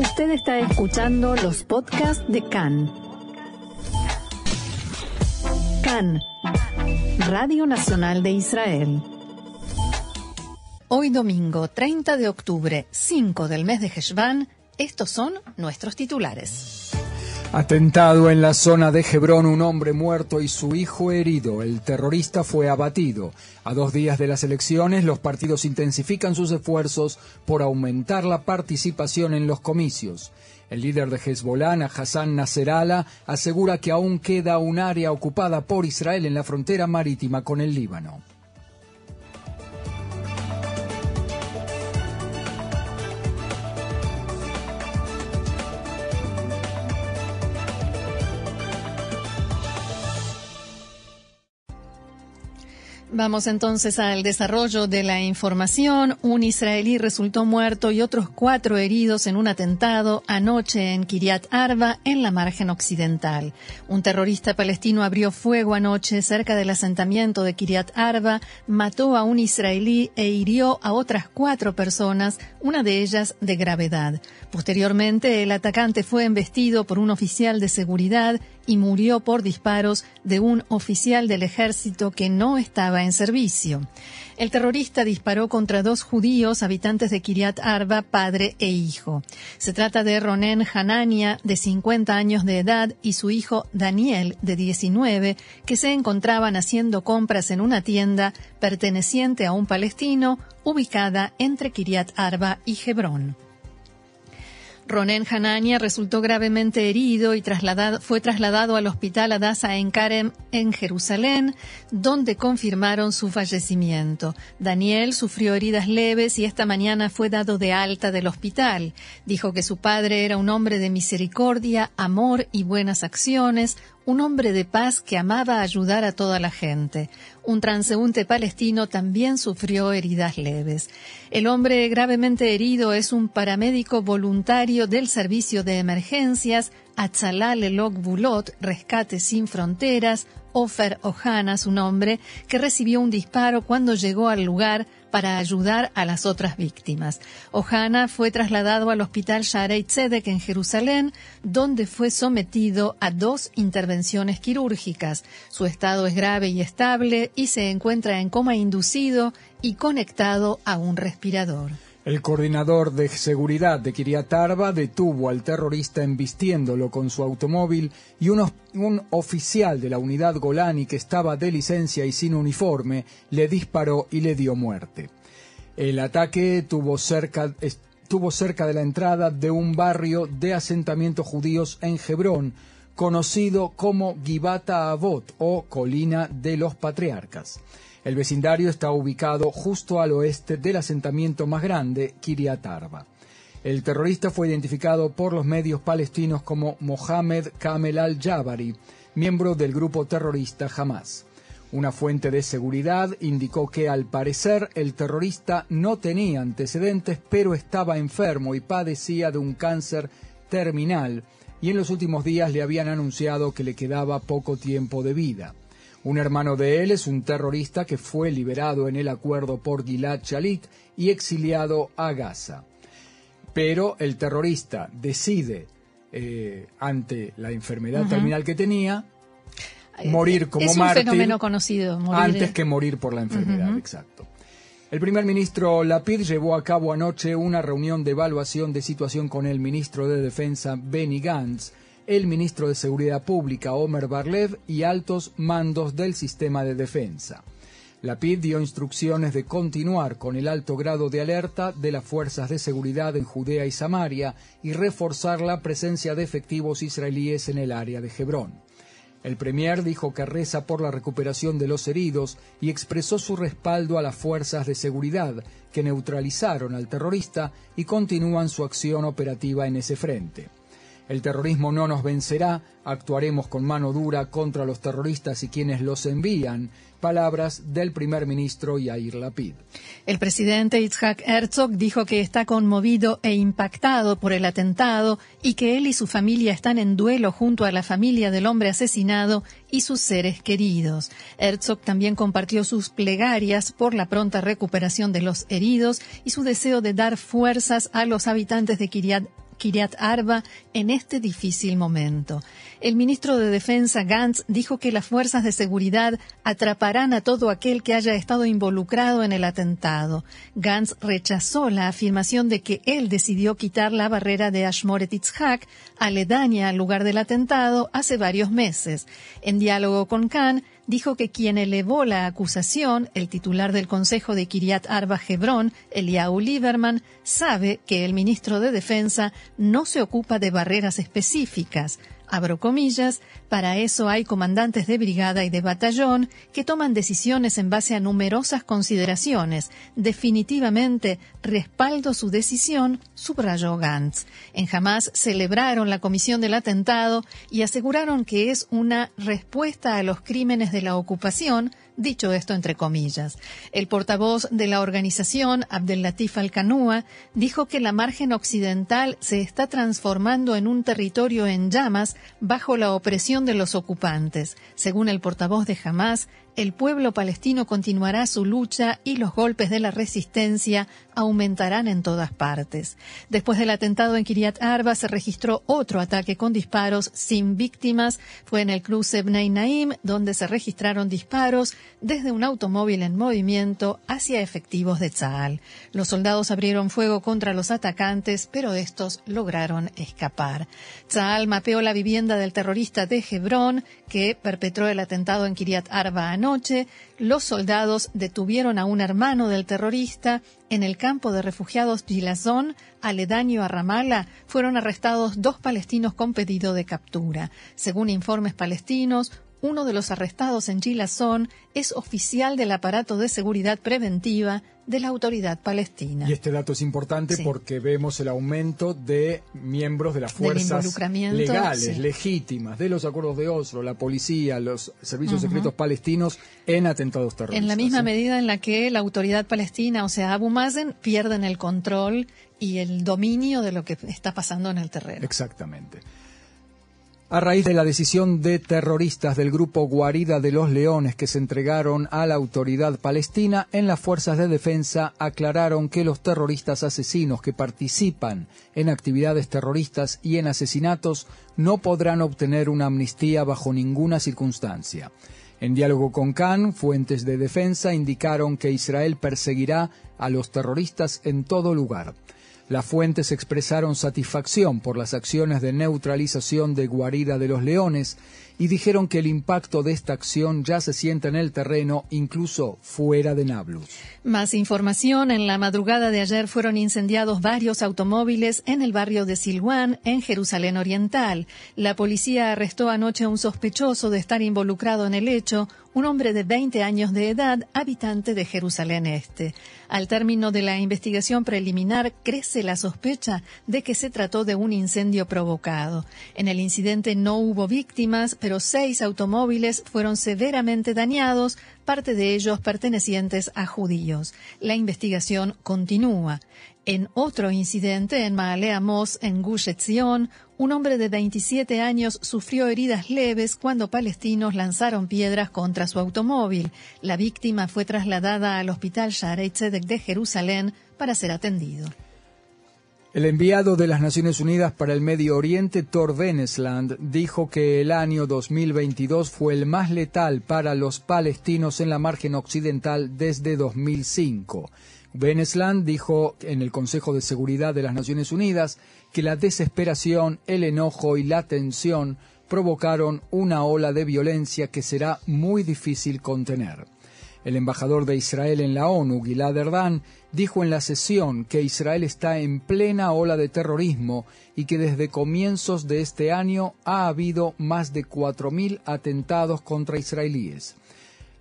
Usted está escuchando los podcasts de CAN. CAN, Radio Nacional de Israel. Hoy domingo 30 de octubre, 5 del mes de Heshvan, estos son nuestros titulares. Atentado en la zona de Hebrón, un hombre muerto y su hijo herido. El terrorista fue abatido. A dos días de las elecciones, los partidos intensifican sus esfuerzos por aumentar la participación en los comicios. El líder de Hezbollah, Hassan Nasrallah, asegura que aún queda un área ocupada por Israel en la frontera marítima con el Líbano. Vamos entonces al desarrollo de la información. Un israelí resultó muerto y otros cuatro heridos en un atentado anoche en Kiryat Arba, en la margen occidental. Un terrorista palestino abrió fuego anoche cerca del asentamiento de Kiryat Arba, mató a un israelí e hirió a otras cuatro personas, una de ellas de gravedad. Posteriormente, el atacante fue embestido por un oficial de seguridad y murió por disparos de un oficial del ejército que no estaba en servicio. El terrorista disparó contra dos judíos habitantes de Kiryat Arba, padre e hijo. Se trata de Ronen Hanania, de 50 años de edad, y su hijo Daniel, de 19, que se encontraban haciendo compras en una tienda perteneciente a un palestino ubicada entre Kiryat Arba y Hebrón. Ronen Hanania resultó gravemente herido y fue trasladado al hospital Adasa en Karem, en Jerusalén, donde confirmaron su fallecimiento. Daniel sufrió heridas leves y esta mañana fue dado de alta del hospital. Dijo que su padre era un hombre de misericordia, amor y buenas acciones, un hombre de paz que amaba ayudar a toda la gente. Un transeúnte palestino también sufrió heridas leves. El hombre gravemente herido es un paramédico voluntario del Servicio de Emergencias Atzalal Elok Bulot, Rescate Sin Fronteras, Ofer Ohana, su nombre, que recibió un disparo cuando llegó al lugar para ayudar a las otras víctimas. Ohana fue trasladado al hospital Sharei Tzedek en Jerusalén, donde fue sometido a dos intervenciones quirúrgicas. Su estado es grave y estable y se encuentra en coma inducido y conectado a un respirador. El coordinador de seguridad de Kiryat Arba detuvo al terrorista embistiéndolo con su automóvil y un, un, oficial de la unidad Golani que estaba de licencia y sin uniforme le disparó y le dio muerte. El ataque tuvo cerca, estuvo cerca de la entrada de un barrio de asentamientos judíos en Hebrón, conocido como Gibata Avot o Colina de los Patriarcas. El vecindario está ubicado justo al oeste del asentamiento más grande, Kiryat Arba. El terrorista fue identificado por los medios palestinos como Mohamed Kamel al-Jabari, miembro del grupo terrorista Hamas. Una fuente de seguridad indicó que al parecer el terrorista no tenía antecedentes, pero estaba enfermo y padecía de un cáncer terminal, y en los últimos días le habían anunciado que le quedaba poco tiempo de vida. Un hermano de él es un terrorista que fue liberado en el acuerdo por Gilad Shalit y exiliado a Gaza. Pero el terrorista decide, eh, ante la enfermedad terminal que tenía, eh, morir como es un fenómeno conocido. Antes que morir por la enfermedad, exacto. El primer ministro Lapid llevó a cabo anoche una reunión de evaluación de situación con el ministro de Defensa Benny Gantz el ministro de Seguridad Pública Omer Barlev y altos mandos del sistema de defensa. La PID dio instrucciones de continuar con el alto grado de alerta de las fuerzas de seguridad en Judea y Samaria y reforzar la presencia de efectivos israelíes en el área de Hebrón. El Premier dijo que reza por la recuperación de los heridos y expresó su respaldo a las fuerzas de seguridad que neutralizaron al terrorista y continúan su acción operativa en ese frente. El terrorismo no nos vencerá, actuaremos con mano dura contra los terroristas y quienes los envían. Palabras del primer ministro Yair Lapid. El presidente Itzhak Herzog dijo que está conmovido e impactado por el atentado y que él y su familia están en duelo junto a la familia del hombre asesinado y sus seres queridos. Herzog también compartió sus plegarias por la pronta recuperación de los heridos y su deseo de dar fuerzas a los habitantes de Kiryat Kiryat Arba en este difícil momento. El ministro de Defensa Gantz dijo que las fuerzas de seguridad atraparán a todo aquel que haya estado involucrado en el atentado. Gantz rechazó la afirmación de que él decidió quitar la barrera de Ashmoret Itzhak, aledaña al lugar del atentado, hace varios meses. En diálogo con Khan, dijo que quien elevó la acusación, el titular del Consejo de Kiryat Arba Hebrón, Eliahu Lieberman, sabe que el ministro de Defensa no se ocupa de barreras específicas abro comillas, para eso hay comandantes de brigada y de batallón que toman decisiones en base a numerosas consideraciones. Definitivamente respaldo su decisión, subrayó Gantz. En Hamas celebraron la comisión del atentado y aseguraron que es una respuesta a los crímenes de la ocupación Dicho esto entre comillas, el portavoz de la organización, Abdel-Latif Al-Kanua, dijo que la margen occidental se está transformando en un territorio en llamas bajo la opresión de los ocupantes. Según el portavoz de Hamas, el pueblo palestino continuará su lucha y los golpes de la resistencia aumentarán en todas partes. Después del atentado en Kiryat Arba se registró otro ataque con disparos sin víctimas. Fue en el cruce Bnei Naim donde se registraron disparos desde un automóvil en movimiento hacia efectivos de Tzal. Los soldados abrieron fuego contra los atacantes, pero estos lograron escapar. Tzal mapeó la vivienda del terrorista de Hebrón que perpetró el atentado en Kiryat Arba anoche, los soldados detuvieron a un hermano del terrorista en el campo de refugiados Gilazón, aledaño a Ramala, fueron arrestados dos palestinos con pedido de captura. Según informes palestinos, uno de los arrestados en Gilazón es oficial del aparato de seguridad preventiva de la autoridad palestina. Y este dato es importante porque vemos el aumento de miembros de las fuerzas legales, legítimas, de los acuerdos de Oslo, la policía, los servicios secretos palestinos en atentados terroristas. En la misma medida en la que la autoridad palestina, o sea, Abu Mazen, pierden el control y el dominio de lo que está pasando en el terreno. Exactamente. A raíz de la decisión de terroristas del grupo Guarida de los Leones que se entregaron a la autoridad palestina, en las fuerzas de defensa aclararon que los terroristas asesinos que participan en actividades terroristas y en asesinatos no podrán obtener una amnistía bajo ninguna circunstancia. En diálogo con Khan, fuentes de defensa indicaron que Israel perseguirá a los terroristas en todo lugar. Las fuentes expresaron satisfacción por las acciones de neutralización de guarida de los leones y dijeron que el impacto de esta acción ya se siente en el terreno, incluso fuera de Nablus. Más información. En la madrugada de ayer fueron incendiados varios automóviles en el barrio de Silwan, en Jerusalén Oriental. La policía arrestó anoche a un sospechoso de estar involucrado en el hecho, un hombre de 20 años de edad, habitante de Jerusalén Este. Al término de la investigación preliminar, crece la sospecha de que se trató de un incendio provocado. En el incidente no hubo víctimas, pero seis automóviles fueron severamente dañados, parte de ellos pertenecientes a judíos. La investigación continúa. En otro incidente en Maale Amos, en Gush Etzion, un hombre de 27 años sufrió heridas leves cuando palestinos lanzaron piedras contra su automóvil. La víctima fue trasladada al hospital Shaarei Tzedek de Jerusalén para ser atendido. El enviado de las Naciones Unidas para el Medio Oriente, Thor Venesland, dijo que el año 2022 fue el más letal para los palestinos en la margen occidental desde 2005. Venesland dijo en el Consejo de Seguridad de las Naciones Unidas que la desesperación, el enojo y la tensión provocaron una ola de violencia que será muy difícil contener. El embajador de Israel en la ONU, Gilad Erdan, dijo en la sesión que Israel está en plena ola de terrorismo y que desde comienzos de este año ha habido más de 4.000 atentados contra israelíes.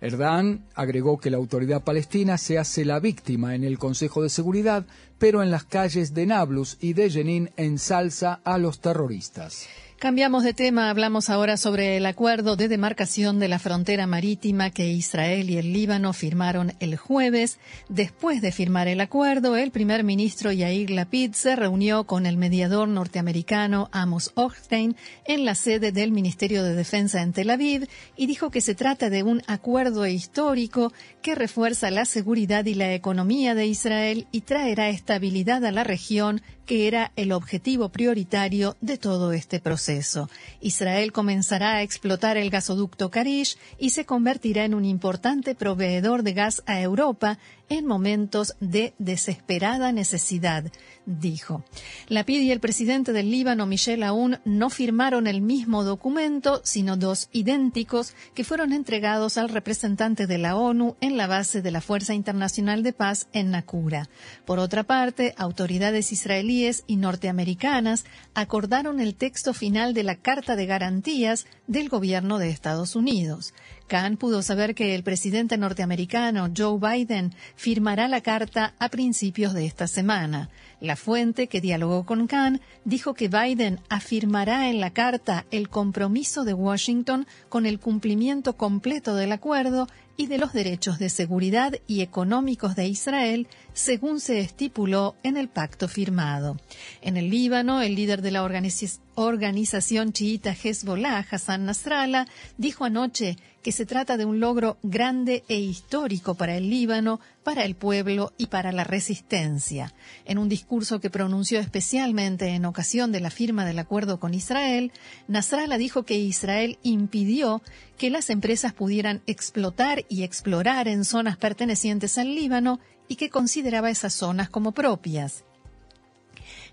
Erdan agregó que la autoridad palestina se hace la víctima en el Consejo de Seguridad, pero en las calles de Nablus y de Jenin ensalza a los terroristas. Cambiamos de tema, hablamos ahora sobre el acuerdo de demarcación de la frontera marítima que Israel y el Líbano firmaron el jueves. Después de firmar el acuerdo, el primer ministro Yair Lapid se reunió con el mediador norteamericano Amos Hochstein en la sede del Ministerio de Defensa en Tel Aviv y dijo que se trata de un acuerdo histórico que refuerza la seguridad y la economía de Israel y traerá estabilidad a la región que era el objetivo prioritario de todo este proceso. Israel comenzará a explotar el gasoducto Karish y se convertirá en un importante proveedor de gas a Europa en momentos de desesperada necesidad, dijo. Lapid y el presidente del Líbano, Michel Aoun, no firmaron el mismo documento, sino dos idénticos que fueron entregados al representante de la ONU en la base de la Fuerza Internacional de Paz en Nakura. Por otra parte, autoridades israelíes y norteamericanas acordaron el texto final de la Carta de Garantías del gobierno de Estados Unidos. Khan pudo saber que el presidente norteamericano Joe Biden firmará la carta a principios de esta semana. La fuente que dialogó con Khan dijo que Biden afirmará en la carta el compromiso de Washington con el cumplimiento completo del acuerdo y de los derechos de seguridad y económicos de Israel, según se estipuló en el pacto firmado. En el Líbano, el líder de la organización chiita Hezbollah, Hassan Nasrallah, dijo anoche que se trata de un logro grande e histórico para el Líbano, para el pueblo y para la resistencia. En un discurso que pronunció especialmente en ocasión de la firma del acuerdo con Israel, Nasrallah dijo que Israel impidió que las empresas pudieran explotar y explorar en zonas pertenecientes al Líbano y que consideraba esas zonas como propias.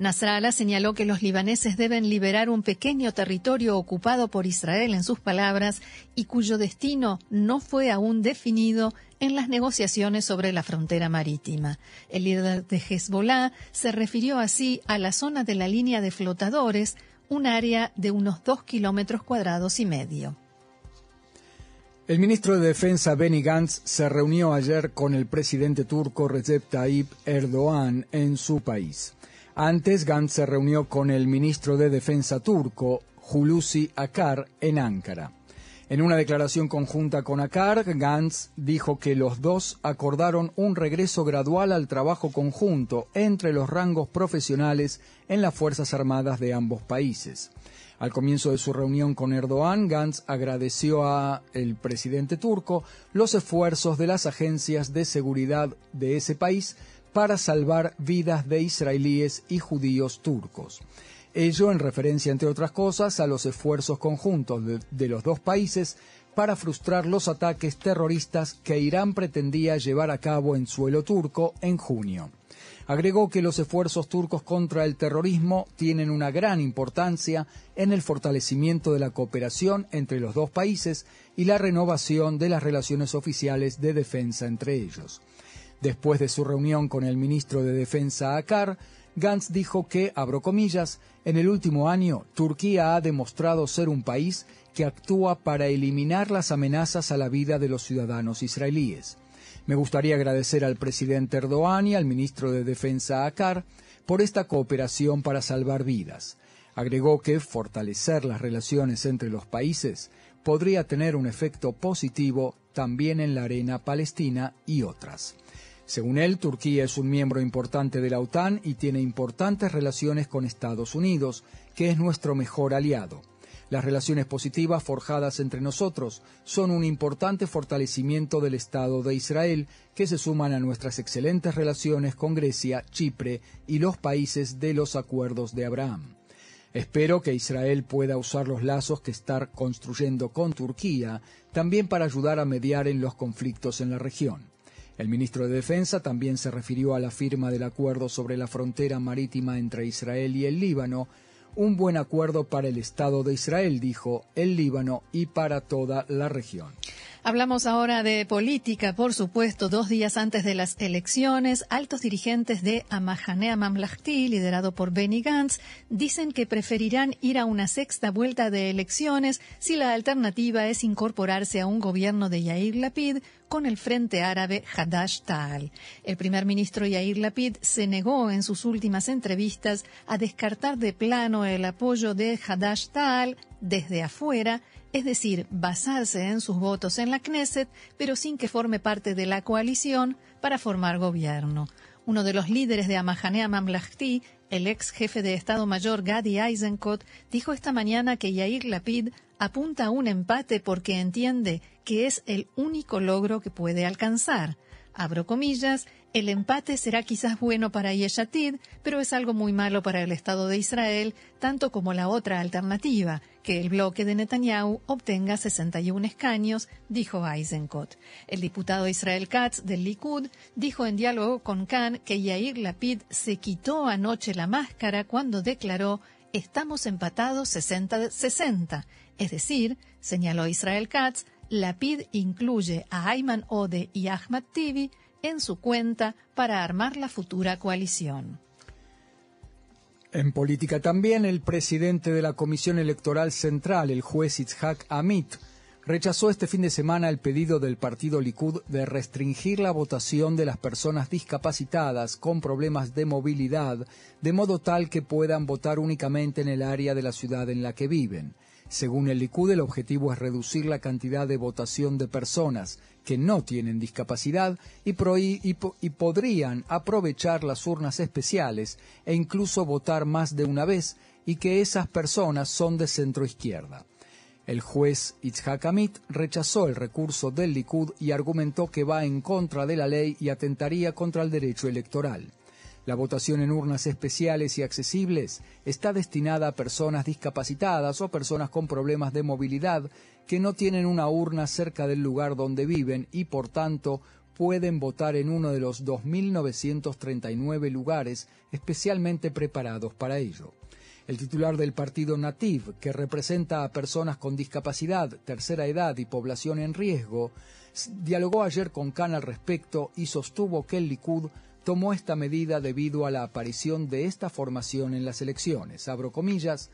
Nasrallah señaló que los libaneses deben liberar un pequeño territorio ocupado por Israel, en sus palabras, y cuyo destino no fue aún definido en las negociaciones sobre la frontera marítima. El líder de Hezbollah se refirió así a la zona de la línea de flotadores, un área de unos dos kilómetros cuadrados y medio. El ministro de Defensa Benny Gantz se reunió ayer con el presidente turco Recep Tayyip Erdogan en su país. Antes, Gantz se reunió con el ministro de Defensa turco, Hulusi Akar, en Ankara. En una declaración conjunta con Akar, Gantz dijo que los dos acordaron un regreso gradual al trabajo conjunto entre los rangos profesionales en las Fuerzas Armadas de ambos países. Al comienzo de su reunión con Erdogan, Gantz agradeció a el presidente turco los esfuerzos de las agencias de seguridad de ese país para salvar vidas de israelíes y judíos turcos. Ello en referencia, entre otras cosas, a los esfuerzos conjuntos de, de, los dos países para frustrar los ataques terroristas que Irán pretendía llevar a cabo en suelo turco en junio. Agregó que los esfuerzos turcos contra el terrorismo tienen una gran importancia en el fortalecimiento de la cooperación entre los dos países y la renovación de las relaciones oficiales de defensa entre ellos. Después de su reunión con el ministro de Defensa Akar, Gantz dijo que, abro comillas, en el último año Turquía ha demostrado ser un país que actúa para eliminar las amenazas a la vida de los ciudadanos israelíes. Me gustaría agradecer al presidente Erdogan y al ministro de Defensa Akar por esta cooperación para salvar vidas. Agregó que fortalecer las relaciones entre los países podría tener un efecto positivo también en la arena palestina y otras. Según él, Turquía es un miembro importante de la OTAN y tiene importantes relaciones con Estados Unidos, que es nuestro mejor aliado. Las relaciones positivas forjadas entre nosotros son un importante fortalecimiento del Estado de Israel que se suman a nuestras excelentes relaciones con Grecia, Chipre y los países de los acuerdos de Abraham. Espero que Israel pueda usar los lazos que está construyendo con Turquía también para ayudar a mediar en los conflictos en la región. El ministro de Defensa también se refirió a la firma del acuerdo sobre la frontera marítima entre Israel y el Líbano, un buen acuerdo para el Estado de Israel, dijo, el Líbano y para toda la región. Hablamos ahora de política, por supuesto. Dos días antes de las elecciones, altos dirigentes de Amahanea Mamlahti, liderado por Benny Gantz, dicen que preferirán ir a una sexta vuelta de elecciones si la alternativa es incorporarse a un gobierno de Yair Lapid con el Frente Árabe Hadash Ta'al. El primer ministro Yair Lapid se negó en sus últimas entrevistas a descartar de plano el apoyo de Hadash Ta'al desde afuera es decir, basarse en sus votos en la Knesset, pero sin que forme parte de la coalición para formar gobierno. Uno de los líderes de Amahanea Mamlahti, el ex jefe de Estado Mayor Gadi Eisenkot, dijo esta mañana que Yair Lapid apunta a un empate porque entiende que es el único logro que puede alcanzar. Abro comillas, el empate será quizás bueno para Yeshatid, pero es algo muy malo para el Estado de Israel, tanto como la otra alternativa, que el bloque de Netanyahu obtenga 61 escaños, dijo Eisenkot. El diputado Israel Katz del Likud dijo en diálogo con Khan que Yair Lapid se quitó anoche la máscara cuando declaró estamos empatados 60-60. Es decir, señaló Israel Katz, Lapid incluye a Ayman Ode y Ahmad Tibi en su cuenta para armar la futura coalición. En política también, el presidente de la Comisión Electoral Central, el juez Itzhak Amit, rechazó este fin de semana el pedido del partido Likud de restringir la votación de las personas discapacitadas con problemas de movilidad, de modo tal que puedan votar únicamente en el área de la ciudad en la que viven. Según el Likud, el objetivo es reducir la cantidad de votación de personas que no tienen discapacidad y, podrían aprovechar las urnas especiales e incluso votar más de una vez y que esas personas son de centro izquierda. El juez Itzhak Amit rechazó el recurso del Likud y argumentó que va en contra de la ley y atentaría contra el derecho electoral. La votación en urnas especiales y accesibles está destinada a personas discapacitadas o personas con problemas de movilidad que no tienen una urna cerca del lugar donde viven y por tanto pueden votar en uno de los 2.939 lugares especialmente preparados para ello. El titular del partido Nativ, que representa a personas con discapacidad, tercera edad y población en riesgo, dialogó ayer con Khan al respecto y sostuvo que el Likud tomó esta medida debido a la aparición de esta formación en las elecciones. Abro comillas.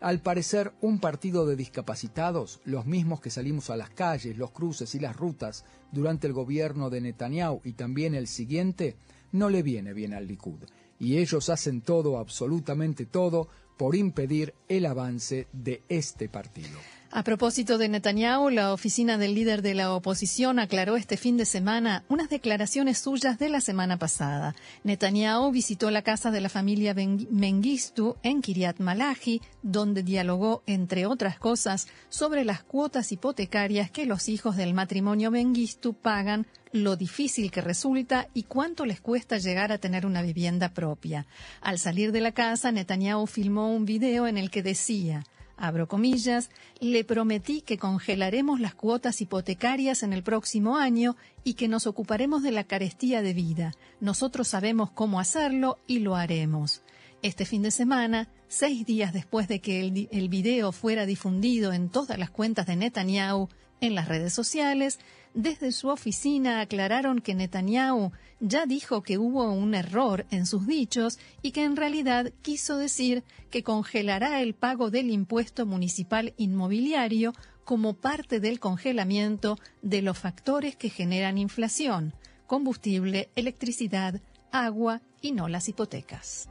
Al parecer, un partido de discapacitados, los mismos que salimos a las calles, los cruces y las rutas durante el gobierno de Netanyahu y también el siguiente, no le viene bien al Likud. Y ellos hacen todo, absolutamente todo, por impedir el avance de este partido. A propósito de Netanyahu, la oficina del líder de la oposición aclaró este fin de semana unas declaraciones suyas de la semana pasada. Netanyahu visitó la casa de la familia Mengistu en Kiryat Malachi, donde dialogó, entre otras cosas, sobre las cuotas hipotecarias que los hijos del matrimonio Mengistu pagan, lo difícil que resulta y cuánto les cuesta llegar a tener una vivienda propia. Al salir de la casa, Netanyahu filmó un video en el que decía abro comillas, le prometí que congelaremos las cuotas hipotecarias en el próximo año y que nos ocuparemos de la carestía de vida. Nosotros sabemos cómo hacerlo y lo haremos. Este fin de semana, seis días después de que el, el video fuera difundido en todas las cuentas de Netanyahu en las redes sociales, desde su oficina aclararon que Netanyahu ya dijo que hubo un error en sus dichos y que en realidad quiso decir que congelará el pago del impuesto municipal inmobiliario como parte del congelamiento de los factores que generan inflación, combustible, electricidad, agua y no las hipotecas.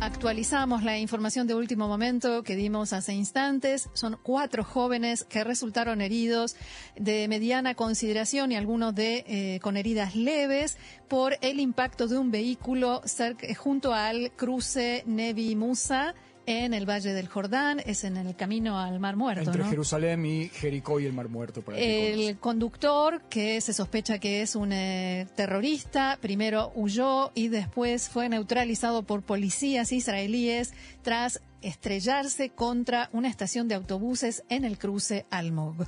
Actualizamos la información de último momento que dimos hace instantes. Son cuatro jóvenes que resultaron heridos de mediana consideración y algunos de eh, con heridas leves por el impacto de un vehículo junto al cruce Nevi Musa en el Valle del Jordán, es en el camino al Mar Muerto. Entre Jerusalén y Jericó y el Mar Muerto. el conductor, que se sospecha que es un eh, terrorista, primero huyó y después fue neutralizado por policías israelíes tras estrellarse contra una estación de autobuses en el cruce Almog.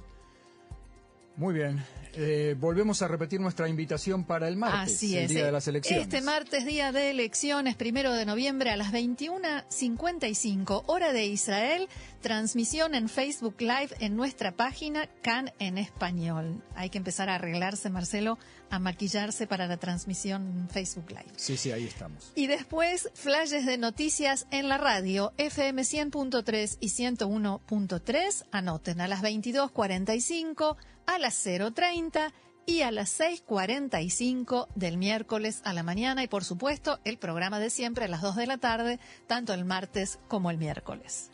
Muy bien. Eh, volvemos a repetir nuestra invitación para el martes, el día de las elecciones. Este martes, día de elecciones, primero de noviembre a las 21.55, hora de Israel, transmisión en Facebook Live en nuestra página CAN en español. Hay que empezar a arreglarse, Marcelo, a maquillarse para la transmisión Facebook Live. Sí, sí, ahí estamos. Y después, flashes de noticias en la radio, FM 100.3 y 101.3. Anoten a las 22.45 a las 0.30 y a las 6.45 del miércoles a la mañana y por supuesto el programa de siempre a las 2 de la tarde, tanto el martes como el miércoles.